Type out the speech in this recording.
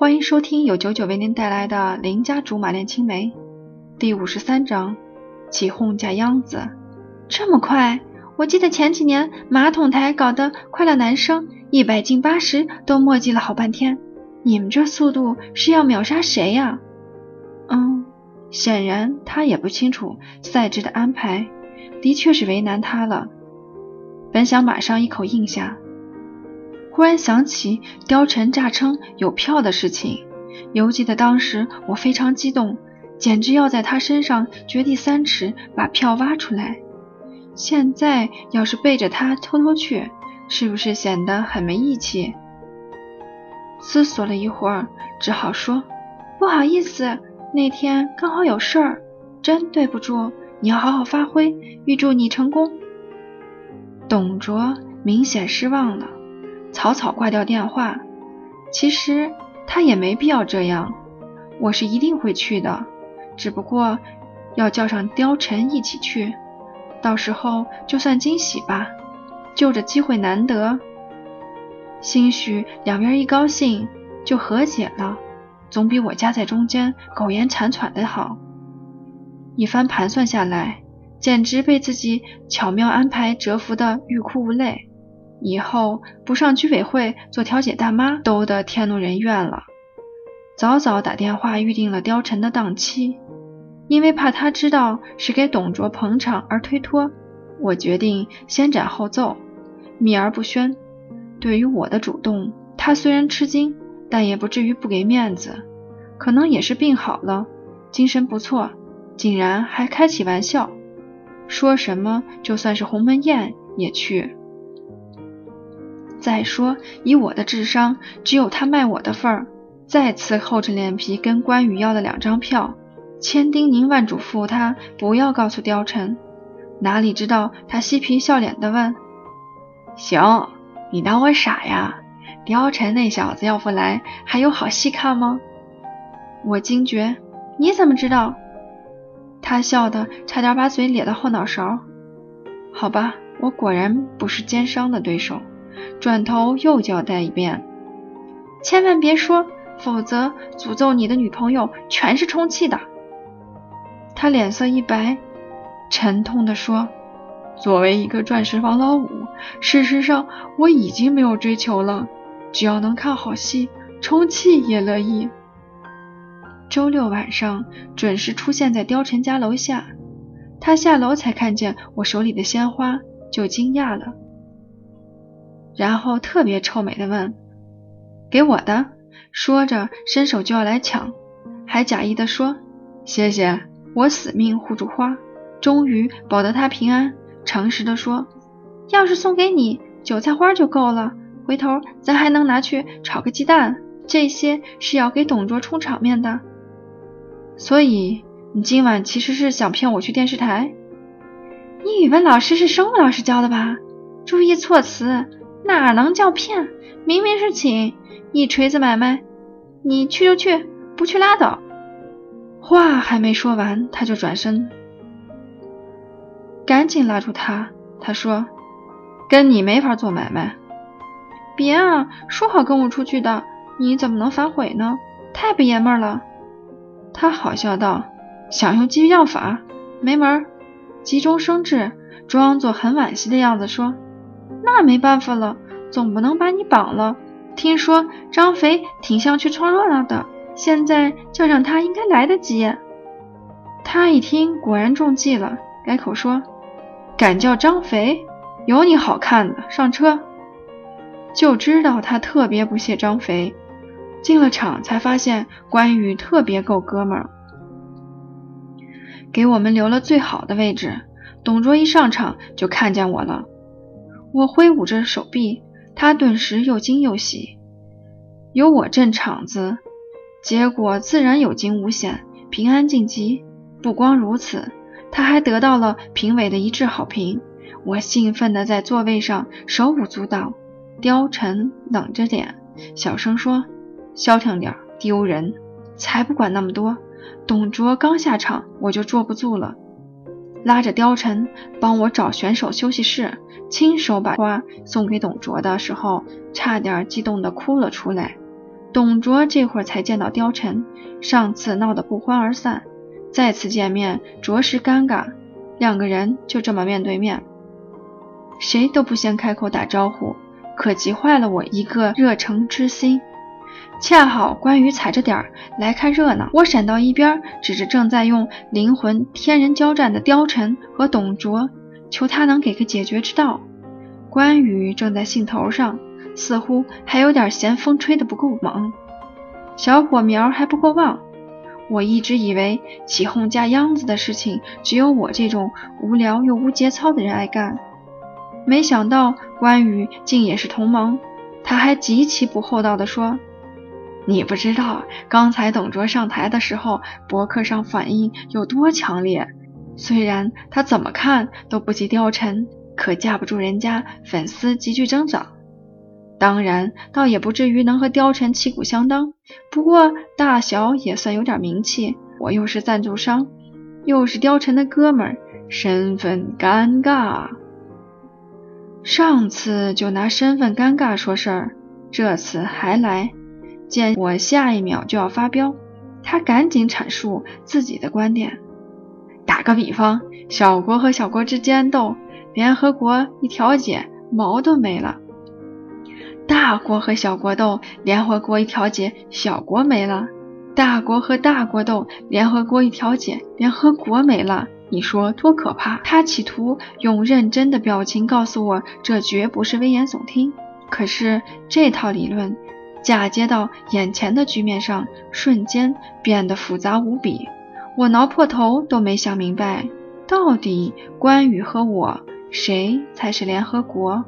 欢迎收听由九九为您带来的《邻家竹马恋青梅》第五十三章：起哄架秧子。这么快？我记得前几年马桶台搞的快乐男生一百进八十都墨迹了好半天，你们这速度是要秒杀谁呀？嗯，显然他也不清楚赛制的安排，的确是为难他了。本想马上一口应下。忽然想起貂蝉诈称有票的事情，犹记得当时我非常激动，简直要在他身上掘地三尺把票挖出来。现在要是背着他偷偷去，是不是显得很没义气？思索了一会儿，只好说：“不好意思，那天刚好有事儿，真对不住。你要好好发挥，预祝你成功。”董卓明显失望了。草草挂掉电话，其实他也没必要这样。我是一定会去的，只不过要叫上貂蝉一起去，到时候就算惊喜吧。就这机会难得，兴许两边一高兴就和解了，总比我夹在中间苟延残喘的好。一番盘算下来，简直被自己巧妙安排折服的欲哭无泪。以后不上居委会做调解大妈都得天怒人怨了。早早打电话预定了貂蝉的档期，因为怕他知道是给董卓捧场而推脱，我决定先斩后奏，秘而不宣。对于我的主动，他虽然吃惊，但也不至于不给面子。可能也是病好了，精神不错，竟然还开起玩笑，说什么就算是鸿门宴也去。再说，以我的智商，只有他卖我的份儿。再次厚着脸皮跟关羽要了两张票，千叮咛万嘱咐他不要告诉貂蝉。哪里知道他嬉皮笑脸的问：“行，你当我傻呀？貂蝉那小子要不来，还有好戏看吗？”我惊觉，你怎么知道？他笑得差点把嘴咧到后脑勺。好吧，我果然不是奸商的对手。转头又交代一遍，千万别说，否则诅咒你的女朋友全是充气的。他脸色一白，沉痛地说：“作为一个钻石王老五，事实上我已经没有追求了，只要能看好戏，充气也乐意。”周六晚上准时出现在貂蝉家楼下，他下楼才看见我手里的鲜花，就惊讶了。然后特别臭美的问：“给我的？”说着伸手就要来抢，还假意的说：“谢谢，我死命护住花，终于保得他平安。”诚实的说：“要是送给你，韭菜花就够了，回头咱还能拿去炒个鸡蛋。这些是要给董卓充场面的。所以你今晚其实是想骗我去电视台？你语文老师是生物老师教的吧？注意措辞。”哪能叫骗？明明是请，一锤子买卖。你去就去，不去拉倒。话还没说完，他就转身，赶紧拉住他。他说：“跟你没法做买卖。”别啊，说好跟我出去的，你怎么能反悔呢？太不爷们了。他好笑道：“想用激将法？没门！”急中生智，装作很惋惜的样子说。那没办法了，总不能把你绑了。听说张肥挺想去凑热闹的，现在叫上他应该来得及。他一听，果然中计了，改口说：“敢叫张肥？有你好看的！上车。”就知道他特别不屑张肥。进了场才发现关羽特别够哥们儿，给我们留了最好的位置。董卓一上场就看见我了。我挥舞着手臂，他顿时又惊又喜。有我镇场子，结果自然有惊无险，平安晋级。不光如此，他还得到了评委的一致好评。我兴奋地在座位上手舞足蹈。貂蝉冷着脸，小声说：“消停点，丢人！”才不管那么多。董卓刚下场，我就坐不住了。拉着貂蝉帮我找选手休息室，亲手把花送给董卓的时候，差点激动的哭了出来。董卓这会儿才见到貂蝉，上次闹得不欢而散，再次见面着实尴尬，两个人就这么面对面，谁都不先开口打招呼，可急坏了我一个热诚之心。恰好关羽踩着点儿来看热闹，我闪到一边，指着正在用灵魂天人交战的貂蝉和董卓，求他能给个解决之道。关羽正在兴头上，似乎还有点嫌风吹得不够猛，小火苗还不够旺。我一直以为起哄架秧子的事情只有我这种无聊又无节操的人爱干，没想到关羽竟也是同盟。他还极其不厚道地说。你不知道刚才董卓上台的时候，博客上反应有多强烈。虽然他怎么看都不及貂蝉，可架不住人家粉丝急剧增长。当然，倒也不至于能和貂蝉旗鼓相当，不过大小也算有点名气。我又是赞助商，又是貂蝉的哥们儿，身份尴尬。上次就拿身份尴尬说事儿，这次还来。见我下一秒就要发飙，他赶紧阐述自己的观点。打个比方，小国和小国之间斗，联合国一调解，毛都没了；大国和小国斗，联合国一调解，小国没了；大国和大国斗，联合国一调解，联合国没了。你说多可怕？他企图用认真的表情告诉我，这绝不是危言耸听。可是这套理论。嫁接到眼前的局面上，瞬间变得复杂无比。我挠破头都没想明白，到底关羽和我谁才是联合国？